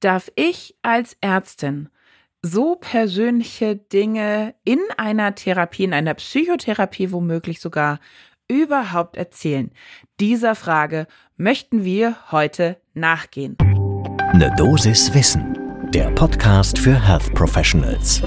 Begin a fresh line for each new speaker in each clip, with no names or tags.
darf ich als Ärztin so persönliche Dinge in einer Therapie, in einer Psychotherapie womöglich sogar überhaupt erzählen? Dieser Frage möchten wir heute nachgehen.
Eine Dosis Wissen, der Podcast für Health Professionals.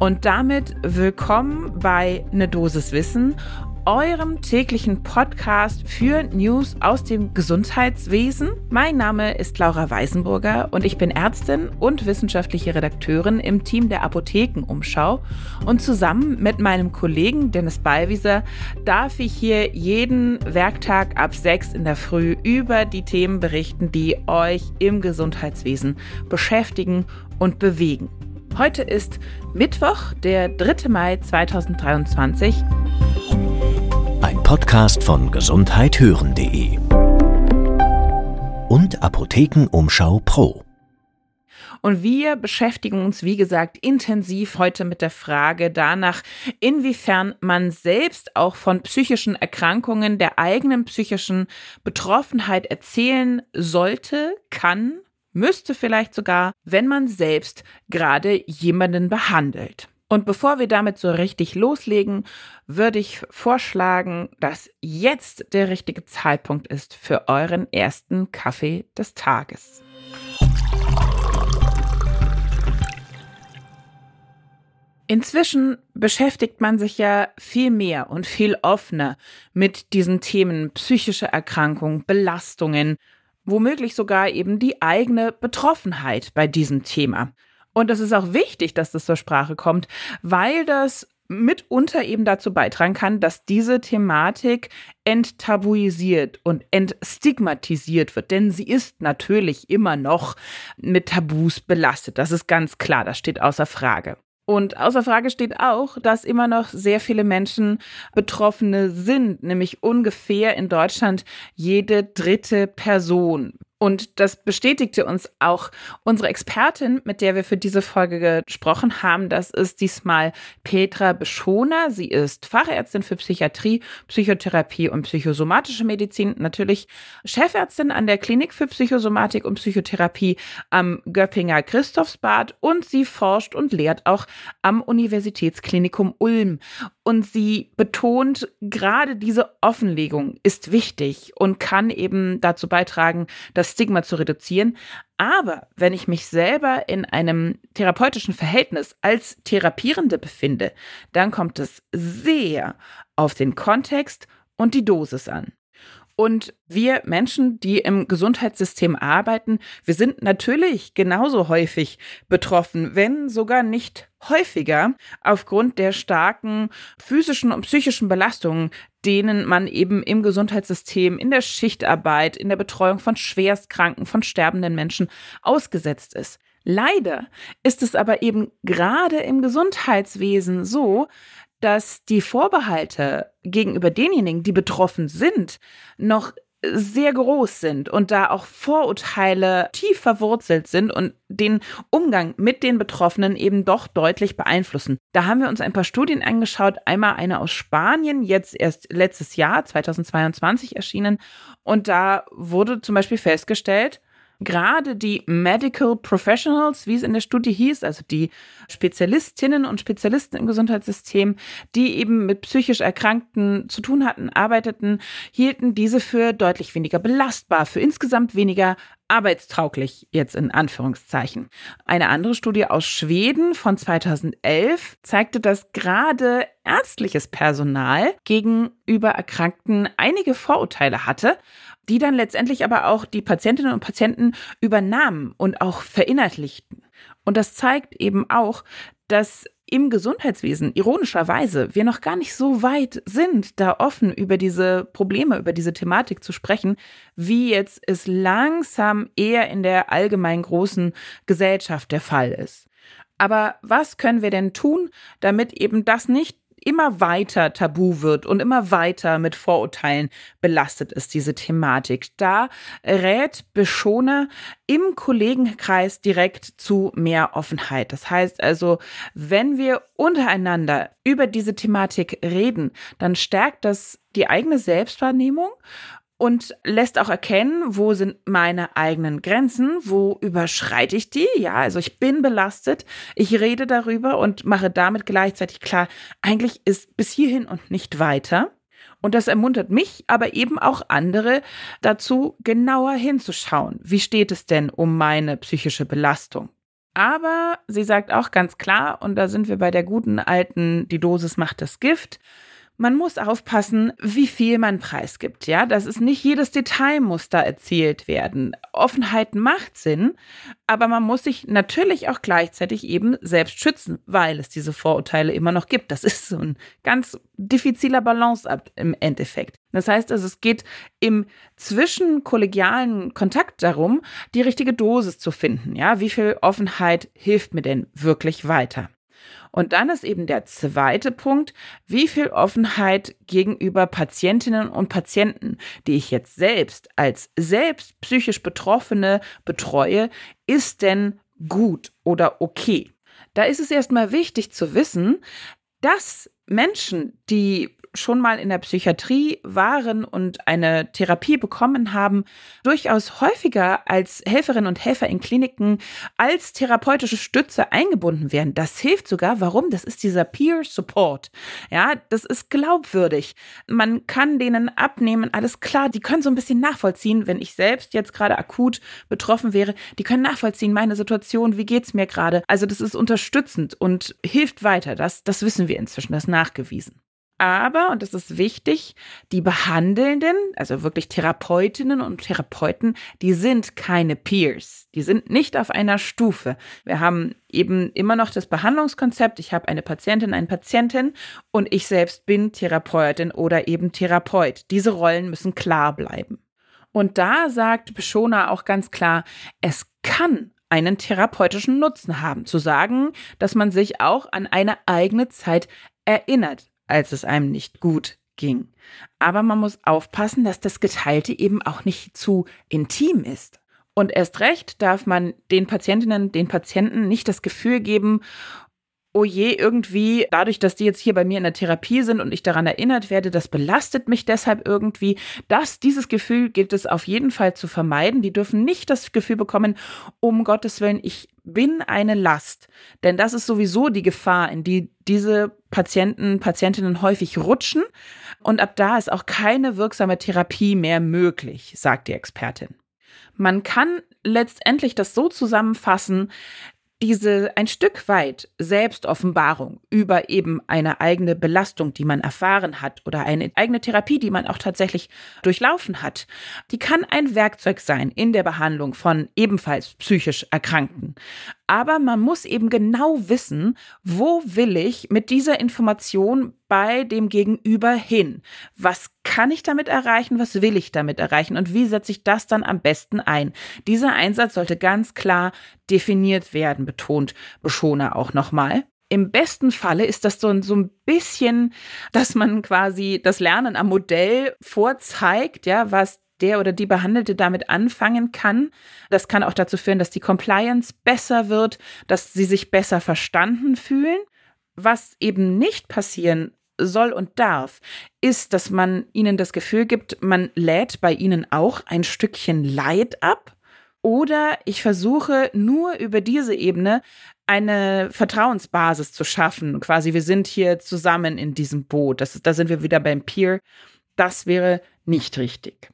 Und damit willkommen bei Ne Dosis Wissen eurem täglichen Podcast für News aus dem Gesundheitswesen. Mein Name ist Laura Weisenburger und ich bin Ärztin und wissenschaftliche Redakteurin im Team der Apothekenumschau. Und zusammen mit meinem Kollegen Dennis Ballwieser darf ich hier jeden Werktag ab sechs in der Früh über die Themen berichten, die euch im Gesundheitswesen beschäftigen und bewegen. Heute ist Mittwoch, der 3. Mai 2023.
Podcast von gesundheithören.de und Apothekenumschau Pro.
Und wir beschäftigen uns, wie gesagt, intensiv heute mit der Frage danach, inwiefern man selbst auch von psychischen Erkrankungen, der eigenen psychischen Betroffenheit erzählen sollte, kann, müsste vielleicht sogar, wenn man selbst gerade jemanden behandelt. Und bevor wir damit so richtig loslegen, würde ich vorschlagen, dass jetzt der richtige Zeitpunkt ist für euren ersten Kaffee des Tages. Inzwischen beschäftigt man sich ja viel mehr und viel offener mit diesen Themen psychische Erkrankungen, Belastungen, womöglich sogar eben die eigene Betroffenheit bei diesem Thema. Und es ist auch wichtig, dass das zur Sprache kommt, weil das mitunter eben dazu beitragen kann, dass diese Thematik enttabuisiert und entstigmatisiert wird. Denn sie ist natürlich immer noch mit Tabus belastet. Das ist ganz klar, das steht außer Frage. Und außer Frage steht auch, dass immer noch sehr viele Menschen Betroffene sind, nämlich ungefähr in Deutschland jede dritte Person. Und das bestätigte uns auch unsere Expertin, mit der wir für diese Folge gesprochen haben. Das ist diesmal Petra Beschoner. Sie ist Fachärztin für Psychiatrie, Psychotherapie und psychosomatische Medizin. Natürlich Chefärztin an der Klinik für Psychosomatik und Psychotherapie am Göppinger Christophsbad. Und sie forscht und lehrt auch am Universitätsklinikum Ulm. Und sie betont, gerade diese Offenlegung ist wichtig und kann eben dazu beitragen, das Stigma zu reduzieren. Aber wenn ich mich selber in einem therapeutischen Verhältnis als Therapierende befinde, dann kommt es sehr auf den Kontext und die Dosis an. Und wir Menschen, die im Gesundheitssystem arbeiten, wir sind natürlich genauso häufig betroffen, wenn sogar nicht häufiger, aufgrund der starken physischen und psychischen Belastungen, denen man eben im Gesundheitssystem, in der Schichtarbeit, in der Betreuung von Schwerstkranken, von sterbenden Menschen ausgesetzt ist. Leider ist es aber eben gerade im Gesundheitswesen so, dass die Vorbehalte gegenüber denjenigen, die betroffen sind, noch sehr groß sind und da auch Vorurteile tief verwurzelt sind und den Umgang mit den Betroffenen eben doch deutlich beeinflussen. Da haben wir uns ein paar Studien angeschaut, einmal eine aus Spanien, jetzt erst letztes Jahr, 2022 erschienen, und da wurde zum Beispiel festgestellt, gerade die Medical Professionals, wie es in der Studie hieß, also die Spezialistinnen und Spezialisten im Gesundheitssystem, die eben mit psychisch Erkrankten zu tun hatten, arbeiteten, hielten diese für deutlich weniger belastbar, für insgesamt weniger arbeitstauglich jetzt in Anführungszeichen. Eine andere Studie aus Schweden von 2011 zeigte, dass gerade ärztliches Personal gegenüber Erkrankten einige Vorurteile hatte die dann letztendlich aber auch die Patientinnen und Patienten übernahmen und auch verinnerlichten. Und das zeigt eben auch, dass im Gesundheitswesen ironischerweise wir noch gar nicht so weit sind, da offen über diese Probleme, über diese Thematik zu sprechen, wie jetzt es langsam eher in der allgemein großen Gesellschaft der Fall ist. Aber was können wir denn tun, damit eben das nicht immer weiter tabu wird und immer weiter mit Vorurteilen belastet ist, diese Thematik. Da rät Beschoner im Kollegenkreis direkt zu mehr Offenheit. Das heißt also, wenn wir untereinander über diese Thematik reden, dann stärkt das die eigene Selbstwahrnehmung und lässt auch erkennen, wo sind meine eigenen Grenzen, wo überschreite ich die. Ja, also ich bin belastet, ich rede darüber und mache damit gleichzeitig klar, eigentlich ist bis hierhin und nicht weiter. Und das ermuntert mich, aber eben auch andere dazu, genauer hinzuschauen. Wie steht es denn um meine psychische Belastung? Aber sie sagt auch ganz klar, und da sind wir bei der guten alten, die Dosis macht das Gift, man muss aufpassen, wie viel man preisgibt. Ja, das ist nicht jedes Detail muss da erzählt werden. Offenheit macht Sinn, aber man muss sich natürlich auch gleichzeitig eben selbst schützen, weil es diese Vorurteile immer noch gibt. Das ist so ein ganz diffiziler Balanceakt im Endeffekt. Das heißt also, es geht im zwischenkollegialen Kontakt darum, die richtige Dosis zu finden. Ja, wie viel Offenheit hilft mir denn wirklich weiter? Und dann ist eben der zweite Punkt, wie viel Offenheit gegenüber Patientinnen und Patienten, die ich jetzt selbst als selbst psychisch Betroffene betreue, ist denn gut oder okay? Da ist es erstmal wichtig zu wissen, dass Menschen, die schon mal in der Psychiatrie waren und eine Therapie bekommen haben, durchaus häufiger als Helferinnen und Helfer in Kliniken als therapeutische Stütze eingebunden werden. Das hilft sogar. Warum? Das ist dieser Peer Support. Ja, das ist glaubwürdig. Man kann denen abnehmen, alles klar, die können so ein bisschen nachvollziehen, wenn ich selbst jetzt gerade akut betroffen wäre, die können nachvollziehen, meine Situation, wie geht's mir gerade. Also das ist unterstützend und hilft weiter. Das, das wissen wir inzwischen, das ist nachgewiesen. Aber, und das ist wichtig, die Behandelnden, also wirklich Therapeutinnen und Therapeuten, die sind keine Peers. Die sind nicht auf einer Stufe. Wir haben eben immer noch das Behandlungskonzept. Ich habe eine Patientin, einen Patientin und ich selbst bin Therapeutin oder eben Therapeut. Diese Rollen müssen klar bleiben. Und da sagt Beschona auch ganz klar, es kann einen therapeutischen Nutzen haben, zu sagen, dass man sich auch an eine eigene Zeit erinnert als es einem nicht gut ging. Aber man muss aufpassen, dass das Geteilte eben auch nicht zu intim ist. Und erst recht darf man den Patientinnen, den Patienten nicht das Gefühl geben, oh je, irgendwie, dadurch, dass die jetzt hier bei mir in der Therapie sind und ich daran erinnert werde, das belastet mich deshalb irgendwie. Das, dieses Gefühl gilt es auf jeden Fall zu vermeiden. Die dürfen nicht das Gefühl bekommen, um Gottes Willen, ich bin eine Last. Denn das ist sowieso die Gefahr, in die diese Patienten, Patientinnen häufig rutschen. Und ab da ist auch keine wirksame Therapie mehr möglich, sagt die Expertin. Man kann letztendlich das so zusammenfassen, diese ein Stück weit Selbstoffenbarung über eben eine eigene Belastung, die man erfahren hat oder eine eigene Therapie, die man auch tatsächlich durchlaufen hat, die kann ein Werkzeug sein in der Behandlung von ebenfalls psychisch Erkrankten. Aber man muss eben genau wissen, wo will ich mit dieser Information bei dem Gegenüber hin? Was kann ich damit erreichen? Was will ich damit erreichen? Und wie setze ich das dann am besten ein? Dieser Einsatz sollte ganz klar definiert werden, betont Beschoner auch nochmal. Im besten Falle ist das so, so ein bisschen, dass man quasi das Lernen am Modell vorzeigt, ja, was der oder die Behandelte damit anfangen kann. Das kann auch dazu führen, dass die Compliance besser wird, dass sie sich besser verstanden fühlen. Was eben nicht passieren soll und darf, ist, dass man ihnen das Gefühl gibt, man lädt bei ihnen auch ein Stückchen Leid ab. Oder ich versuche nur über diese Ebene eine Vertrauensbasis zu schaffen. Quasi, wir sind hier zusammen in diesem Boot. Das da sind wir wieder beim Peer. Das wäre nicht richtig.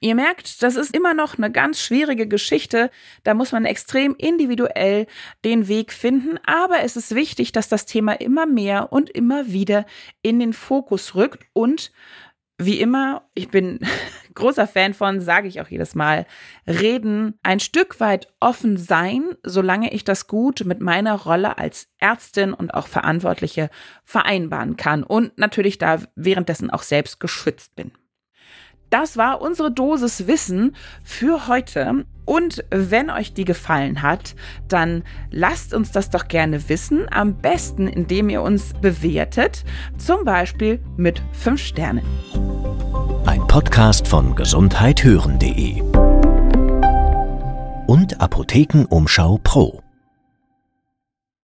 Ihr merkt, das ist immer noch eine ganz schwierige Geschichte. Da muss man extrem individuell den Weg finden. Aber es ist wichtig, dass das Thema immer mehr und immer wieder in den Fokus rückt. Und wie immer, ich bin großer Fan von, sage ich auch jedes Mal, reden, ein Stück weit offen sein, solange ich das gut mit meiner Rolle als Ärztin und auch Verantwortliche vereinbaren kann und natürlich da währenddessen auch selbst geschützt bin. Das war unsere Dosis Wissen für heute. Und wenn euch die gefallen hat, dann lasst uns das doch gerne wissen. Am besten, indem ihr uns bewertet, zum Beispiel mit 5 Sternen.
Ein Podcast von gesundheithören.de und Apothekenumschau Pro.